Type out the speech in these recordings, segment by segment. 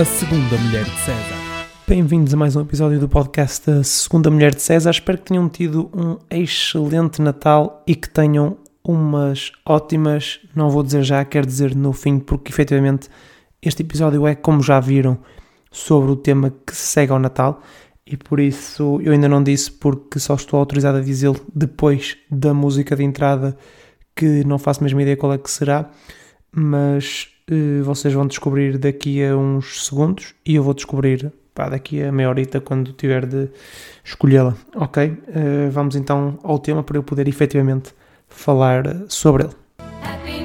A Segunda Mulher de César. Bem-vindos a mais um episódio do podcast da Segunda Mulher de César. Espero que tenham tido um excelente Natal e que tenham umas ótimas, não vou dizer já, quero dizer no fim, porque efetivamente este episódio é, como já viram, sobre o tema que se segue ao Natal e por isso eu ainda não disse porque só estou autorizado a dizê-lo depois da música de entrada que não faço mesmo ideia qual é que será, mas vocês vão descobrir daqui a uns segundos e eu vou descobrir pá, daqui a meia horita quando tiver de escolhê-la, ok? Uh, vamos então ao tema para eu poder efetivamente falar sobre ele.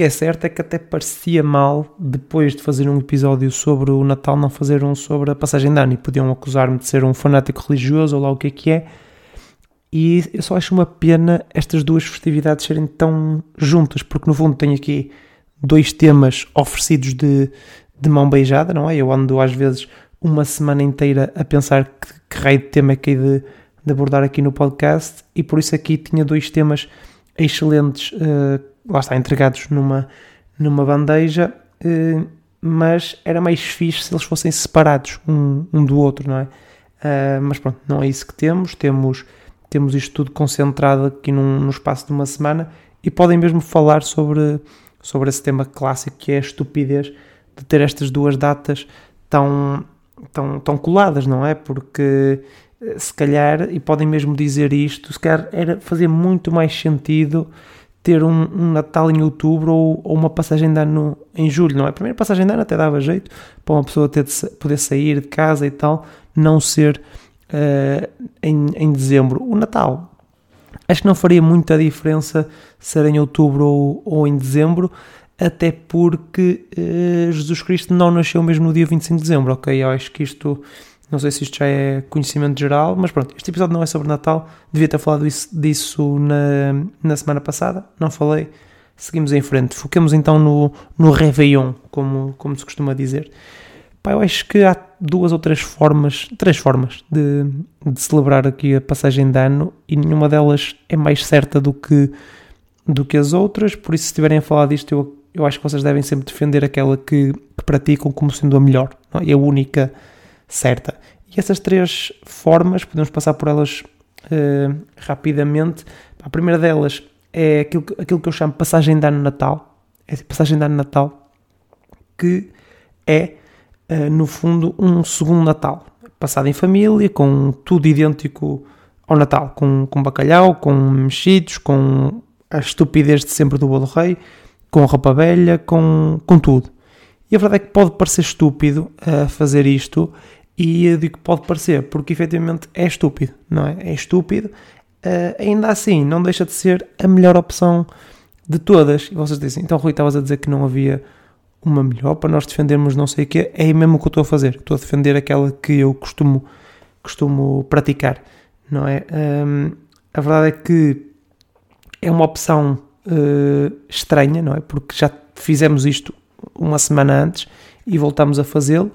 Que é certo é que até parecia mal, depois de fazer um episódio sobre o Natal, não fazer um sobre a passagem de ano e podiam acusar-me de ser um fanático religioso ou lá o que é que é. E eu só acho uma pena estas duas festividades serem tão juntas, porque no fundo tenho aqui dois temas oferecidos de, de mão beijada, não é? Eu ando às vezes uma semana inteira a pensar que, que raio de tema é que hei de, de abordar aqui no podcast e por isso aqui tinha dois temas excelentes, eh, lá está, entregados numa, numa bandeja, eh, mas era mais fixe se eles fossem separados um, um do outro, não é? Ah, mas pronto, não é isso que temos, temos temos isto tudo concentrado aqui num, num espaço de uma semana e podem mesmo falar sobre, sobre esse tema clássico que é a estupidez de ter estas duas datas tão, tão, tão coladas, não é? Porque eh, se calhar, e podem mesmo dizer isto, se calhar era fazer muito mais sentido ter um, um Natal em outubro ou, ou, uma passagem de ano em julho, não é? A primeira passagem de ano até dava jeito para uma pessoa ter de, poder sair de casa e tal, não ser uh, em, em dezembro. O Natal, acho que não faria muita diferença ser em outubro ou, ou em dezembro, até porque uh, Jesus Cristo não nasceu mesmo no dia 25 de dezembro, ok? Eu acho que isto, não sei se isto já é conhecimento geral, mas pronto, este episódio não é sobre Natal, devia ter falado isso, disso na, na semana passada, não falei, seguimos em frente. Foquemos então no, no Réveillon, como, como se costuma dizer. Pá, eu acho que há duas ou três formas, três formas de, de, celebrar aqui a passagem de ano e nenhuma delas é mais certa do que, do que as outras, por isso se estiverem a falar disto eu, eu acho que vocês devem sempre defender aquela que, que praticam como sendo a melhor, não? é a única certa. E essas três formas, podemos passar por elas uh, rapidamente. A primeira delas é aquilo, aquilo que eu chamo passagem de ano natal, é passagem de ano natal, que é eh, no fundo, um segundo Natal, passado em família, com tudo idêntico ao Natal, com, com bacalhau, com mexidos, com a estupidez de sempre do bolo rei, com roupa velha, com, com tudo. E a verdade é que pode parecer estúpido uh, fazer isto, e eu digo que pode parecer, porque efetivamente é estúpido, não é? É estúpido, uh, ainda assim, não deixa de ser a melhor opção de todas. E vocês dizem, então Rui, estavas a dizer que não havia uma melhor para nós defendermos não sei o quê, é mesmo o que eu estou a fazer. Estou a defender aquela que eu costumo, costumo praticar, não é? Um, a verdade é que é uma opção uh, estranha, não é? Porque já fizemos isto uma semana antes e voltamos a fazê-lo,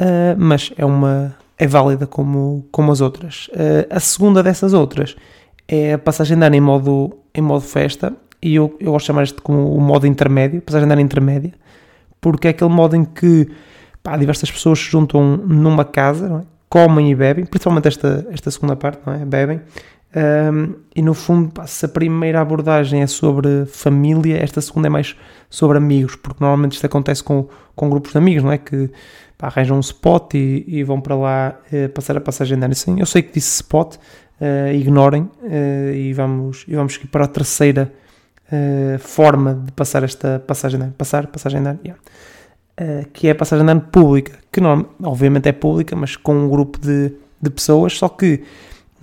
uh, mas é uma é válida como, como as outras. Uh, a segunda dessas outras é a passagem de ano em modo, em modo festa, e eu, eu gosto de chamar isto como o modo intermédio, passagem de ano intermédia, porque é aquele modo em que pá, diversas pessoas se juntam numa casa, é? comem e bebem, principalmente esta, esta segunda parte, não é? Bebem. Um, e no fundo, se a primeira abordagem é sobre família, esta segunda é mais sobre amigos, porque normalmente isto acontece com, com grupos de amigos, não é? Que pá, arranjam um spot e, e vão para lá uh, passar a passagem de ano. Sim, eu sei que disse spot, uh, ignorem uh, e, vamos, e vamos para a terceira forma de passar esta passagem de ano. Passar, passagem de ano, yeah. que é a passagem de ano pública, que não, obviamente é pública, mas com um grupo de, de pessoas, só que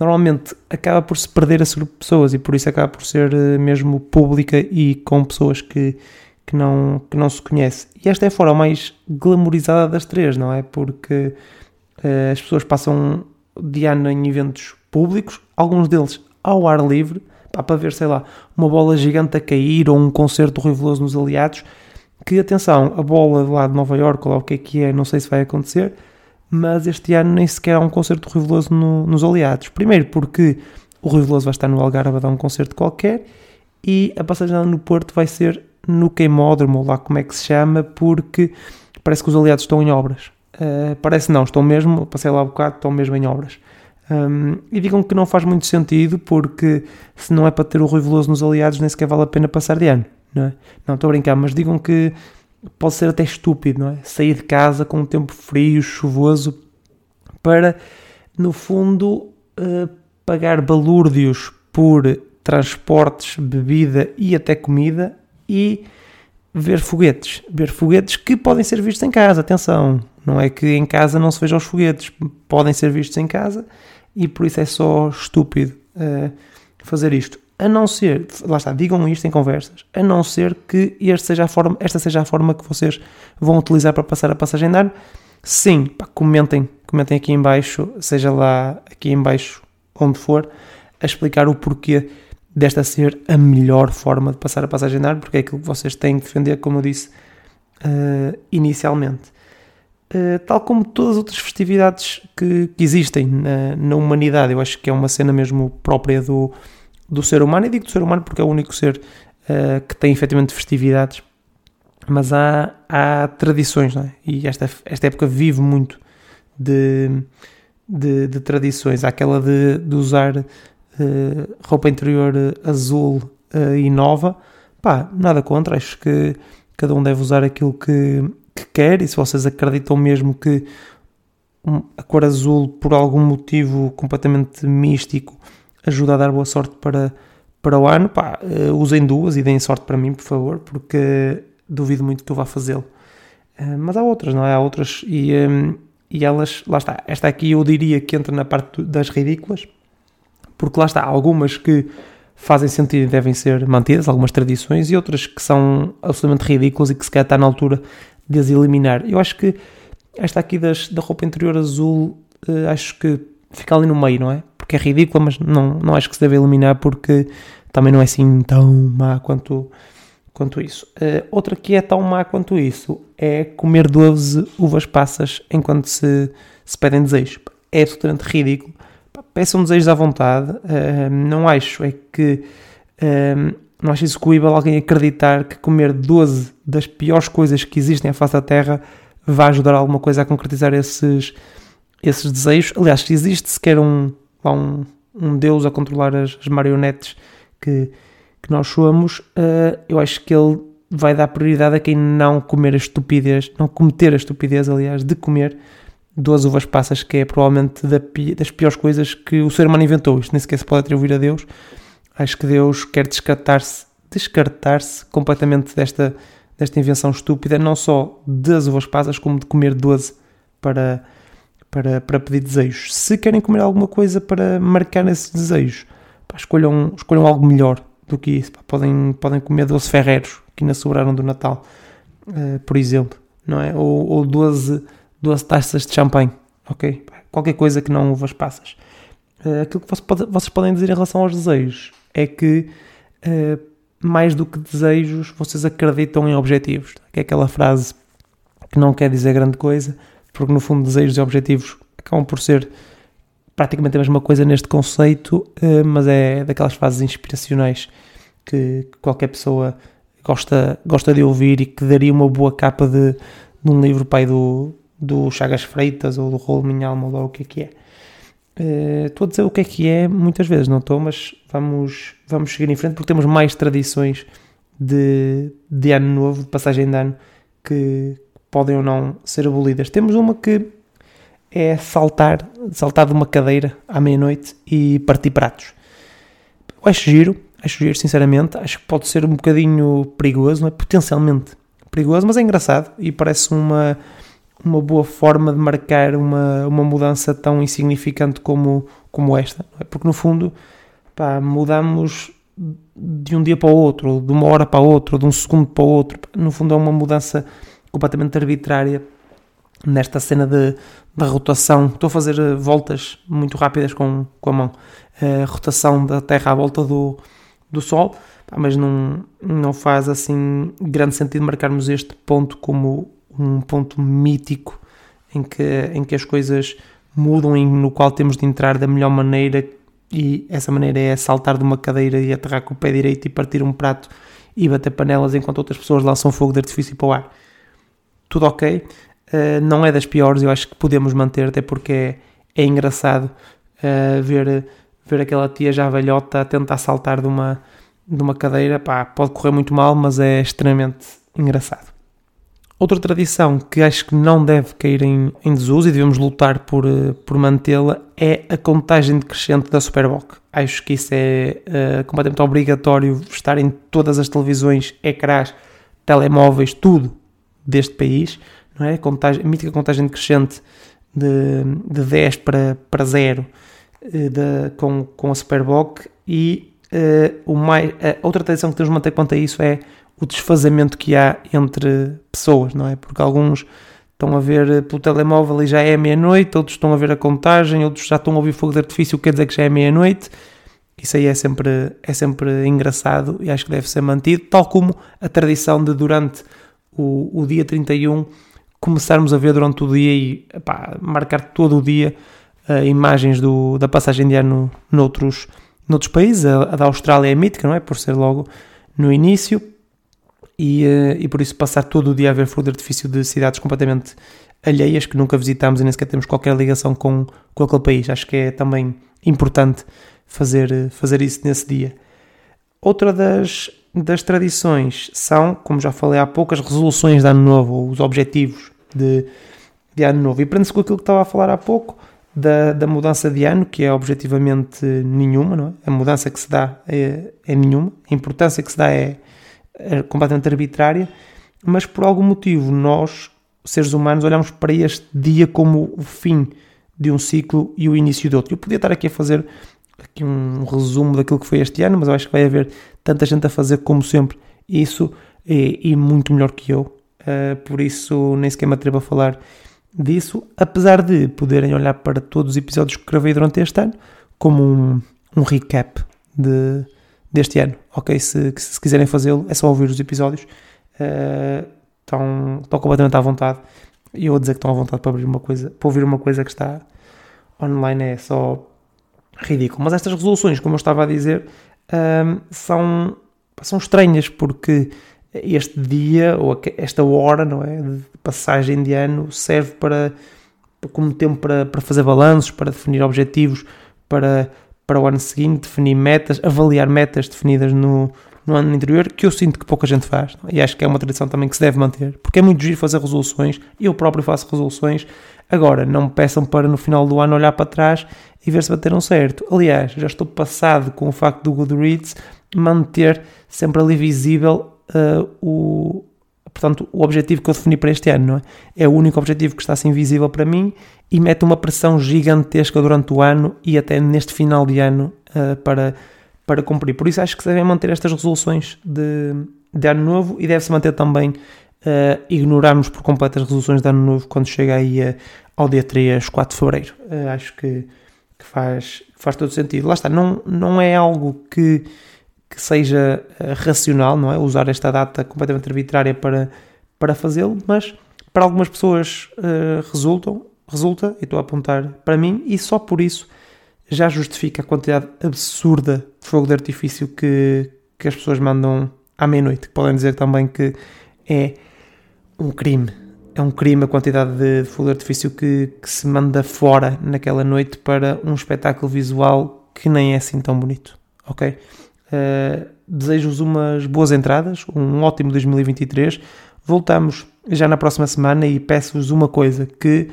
normalmente acaba por se perder esse grupo de pessoas e por isso acaba por ser uh, mesmo pública e com pessoas que, que, não, que não se conhece. E esta é a forma mais glamorizada das três, não é? Porque as pessoas passam de ano em eventos públicos, alguns deles ao ar livre, pá, para ver, sei lá, uma bola gigante a cair ou um concerto reveloso nos aliados. que, atenção, a bola lá de Nova Iorque, ou lá o que é que é, não sei se vai acontecer, mas este ano nem sequer há um concerto do Rui Veloso no- nos Aliados. Primeiro porque o Rui Veloso vai estar no Algarve a dar um concerto qualquer e a passagem no Porto vai ser no Queimódromo, ou lá como é que se chama, porque parece que os Aliados estão em obras. Uh, parece não, estão mesmo, passei lá um bocado, estão mesmo em obras. Um, e digam que não faz muito sentido, porque se não é para ter o Rui Veloso nos Aliados, nem sequer vale a pena passar de ano, não é? Não, estou a brincar, mas digam que pode ser até estúpido, não é? Sair de casa com um tempo frio, chuvoso, para, no fundo, uh, pagar balúrdios por transportes, bebida e até comida e ver foguetes. Ver foguetes que podem ser vistos em casa, atenção. Não é que em casa não se vejam os foguetes, podem ser vistos em casa e por isso é só estúpido uh, fazer isto. A não ser, lá está, digam isto em conversas, a não ser que este seja a forma, esta seja a forma que vocês vão utilizar para passar a passagem de ano. Sim, pá, comentem, comentem aqui em baixo, seja lá aqui em baixo onde for, a explicar o porquê desta ser a melhor forma de passar a passagem de ano, porque é aquilo que vocês têm que defender, como eu disse uh, inicialmente. Uh, tal como todas as outras festividades que, que existem na, na, humanidade, eu acho que é uma cena mesmo própria do, do ser humano, e digo do ser humano porque é o único ser uh, que tem efetivamente festividades, mas há, há tradições, é? e esta, esta época vive muito de, de, de tradições. Há aquela de, de usar uh, roupa interior azul e nova, pá, nada contra, acho que cada um deve usar aquilo que, que quer, e se vocês acreditam mesmo que a cor azul, por algum motivo completamente místico, ajuda a dar boa sorte para, para o ano, pá, uh, usem duas e deem sorte para mim, por favor, porque duvido muito que eu vá fazê-lo. Uh, mas há outras, não é? Há outras e, um, e elas, lá está, esta aqui eu diria que entra na parte das ridículas, porque lá está, há algumas que fazem sentido e devem ser mantidas, algumas tradições, e outras que são absolutamente ridículas e que se calhar está na altura de as eliminar. Eu acho que esta aqui das, da roupa interior azul, uh, acho que fica ali no meio, não é? Porque é ridícula, mas não, não acho que se deve eliminar porque também não é assim tão má quanto, quanto isso. Uh, outra que é tão má quanto isso é comer 12 uvas passas enquanto se, se pedem desejos. É absolutamente ridículo. Peçam desejos à vontade. Uh, não acho é que. Uh, não acho execuível alguém acreditar que comer 12 das piores coisas que existem à face da Terra vai ajudar alguma coisa a concretizar esses, esses desejos. Aliás, existe sequer um, um, um Deus a controlar as, as marionetes que, que nós somos, uh, eu acho que ele vai dar prioridade a quem não comer a estupidez, não cometer a estupidez, aliás, de comer 12 uvas passas, que é provavelmente da, das piores coisas que o ser humano inventou. Isto nem sequer se pode atribuir a Deus. Acho que Deus quer descartar-se descartar-se completamente desta, desta invenção estúpida, não só das uvas passas, como de comer 12 para, para, para pedir desejos. Se querem comer alguma coisa para marcar esses desejos, pá, escolham, escolham algo melhor do que isso. Pá, podem, podem comer 12 ferreiros que ainda sobraram do Natal, uh, por exemplo, não é? Ou, ou 12, 12 taças de champanhe, ok? Qualquer coisa que não uvas passas. Uh, aquilo que vocês, pode, vocês podem dizer em relação aos desejos é que uh, mais do que desejos, vocês acreditam em objetivos. Que é aquela frase que não quer dizer grande coisa, porque no fundo desejos e objetivos acabam por ser praticamente a mesma coisa neste conceito, mas é daquelas frases inspiracionais que qualquer pessoa gosta, gosta de ouvir e que daria uma boa capa de, de um livro pai do, do Chagas Freitas ou do Rolo Minha Alma ou o que é que é. Estou uh, a dizer o que é que é, muitas vezes não estou, mas vamos, vamos seguir em frente porque temos mais tradições de, de ano novo, de passagem de ano, que podem ou não ser abolidas. Temos uma que é saltar, saltar de uma cadeira à meia-noite e partir pratos. Eu acho giro, acho giro, sinceramente. Acho que pode ser um bocadinho perigoso, não é? Potencialmente perigoso, mas é engraçado e parece uma uma boa forma de marcar uma, uma mudança tão insignificante como, como esta. É? Porque no fundo pá, mudamos de um dia para o outro, de uma hora para a outra, de um segundo para o outro. No fundo é uma mudança completamente arbitrária nesta cena de, de rotação. Estou a fazer voltas muito rápidas com, com a mão. A rotação da Terra à volta do, do Sol. Mas não, não faz assim grande sentido marcarmos este ponto como um ponto mítico em que, em que as coisas mudam e no qual temos de entrar da melhor maneira e essa maneira é saltar de uma cadeira e aterrar com o pé direito e partir um prato e bater panelas enquanto outras pessoas lançam fogo de artifício para o ar. Tudo ok, uh, não é das piores, eu acho que podemos manter, até porque é, é engraçado uh, ver, ver aquela tia já velhota a tentar saltar de uma, de uma cadeira, pá, pode correr muito mal, mas é extremamente engraçado. Outra tradição que acho que não deve cair em, em desuso e devemos lutar por, uh, por mantê-la é a contagem decrescente da Superboc. Acho que isso é uh, completamente obrigatório estar em todas as televisões, ecrãs, telemóveis, tudo deste país, não é? Contagem, a mítica contagem decrescente de, de 10 para, para 0 uh, de, com, com a Superboc e o mais, outra tradição que temos de manter quanto a isso é o desfazamento que há entre pessoas, não é? Porque alguns estão a ver pelo telemóvel e já é meia-noite, outros estão a ver a contagem, outros já estão a ouvir fogo de artifício, quer dizer que já é meia-noite. Isso aí é sempre, é sempre engraçado e acho que deve ser mantido, tal como a tradição de durante o, o dia 31 começarmos a ver durante o dia e epá, marcar todo o dia uh, imagens do, da passagem de ano noutros, noutros países. A, a da Austrália é mítica, não é? Por ser logo no início e, uh, e por isso passar todo o dia a ver fogo de artifício de cidades completamente alheias que nunca visitamos e nem sequer temos qualquer ligação com, com aquele país. Acho que é também importante fazer, fazer isso nesse dia. Outra das, das tradições são, como já falei há pouco, as resoluções de Ano Novo, ou os objetivos de, de Ano Novo. E prende-se com aquilo que estava a falar há pouco, da, da mudança de ano, que é objetivamente nenhuma, não é? A mudança que se dá é, é nenhuma, a importância que se dá é, é completamente arbitrária, mas por algum motivo nós, seres humanos, olhamos para este dia como o fim de um ciclo e o início de outro. Eu podia estar aqui a fazer aqui um resumo daquilo que foi este ano, mas eu acho que vai haver tanta gente a fazer como sempre isso e, e muito melhor que eu. Uh, por isso nem sequer me atrevo a falar disso, apesar de poderem olhar para todos os episódios que gravei durante este ano como um, um recap de, deste ano. Ok, se, se quiserem fazê-lo, é só ouvir os episódios. Estão, estão completamente à vontade. E eu a dizer que estão à vontade para, abrir uma coisa, para ouvir uma coisa que está online é só ridículo. Mas estas resoluções, como eu estava a dizer, um, são, são estranhas porque este dia ou esta hora não é, de passagem de ano serve para como tempo para, para fazer balanços, para definir objetivos para, para o ano seguinte, definir metas, avaliar metas definidas no, no ano anterior, que eu sinto que pouca gente faz, é? e acho que é uma tradição também que se deve manter, porque é muito giro fazer resoluções, eu próprio faço resoluções, agora não me peçam para no final do ano olhar para trás e ver se bateram certo. Aliás, já estou passado com o facto do Goodreads manter sempre ali visível uh, o, portanto, o objetivo que eu defini para este ano, não é? É o único objetivo que está assim visível para mim e mete uma pressão gigantesca durante o ano e até neste final de ano uh, para, para cumprir. Por isso acho que se devem manter estas resoluções de, de ano novo e deve-se manter também uh, ignorarmos por completo as resoluções de ano novo quando chega aí uh, ao dia 3, 4 de fevereiro. Uh, acho que, que faz, faz todo sentido. Lá está, não, não é algo que que seja uh, racional, não é? Usar esta data completamente arbitrária para, para fazê-lo, mas para algumas pessoas uh, resultam, resulta, e estou a apontar para mim, e só por isso já justifica a quantidade absurda de fogo de artifício que, que as pessoas mandam à meia-noite. Podem dizer também que é um crime. É um crime a quantidade de, fogo de artifício que, que se manda fora naquela noite para um espetáculo visual que nem é assim tão bonito. Ok? Uh, Desejo-vos umas boas entradas, um ótimo 2023. Voltamos já na próxima semana e peço-vos uma coisa: que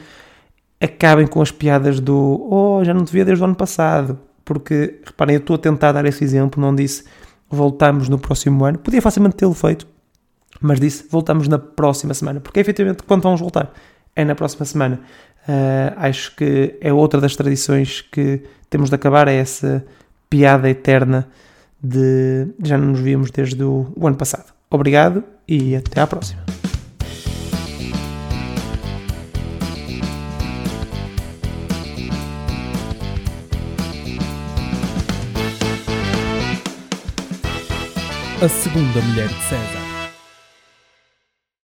acabem com as piadas do Oh, já não te via desde o ano passado. Porque, reparem, eu estou a tentar dar esse exemplo, não disse voltamos no próximo ano. Podia facilmente tê-lo feito, mas disse voltamos na próxima semana. Porque efetivamente, quando vamos voltar? É na próxima semana. Uh, acho que é outra das tradições que temos de acabar, é essa piada eterna de já não nos víamos desde o, o ano passado. Obrigado e até à próxima. A segunda mulher de César.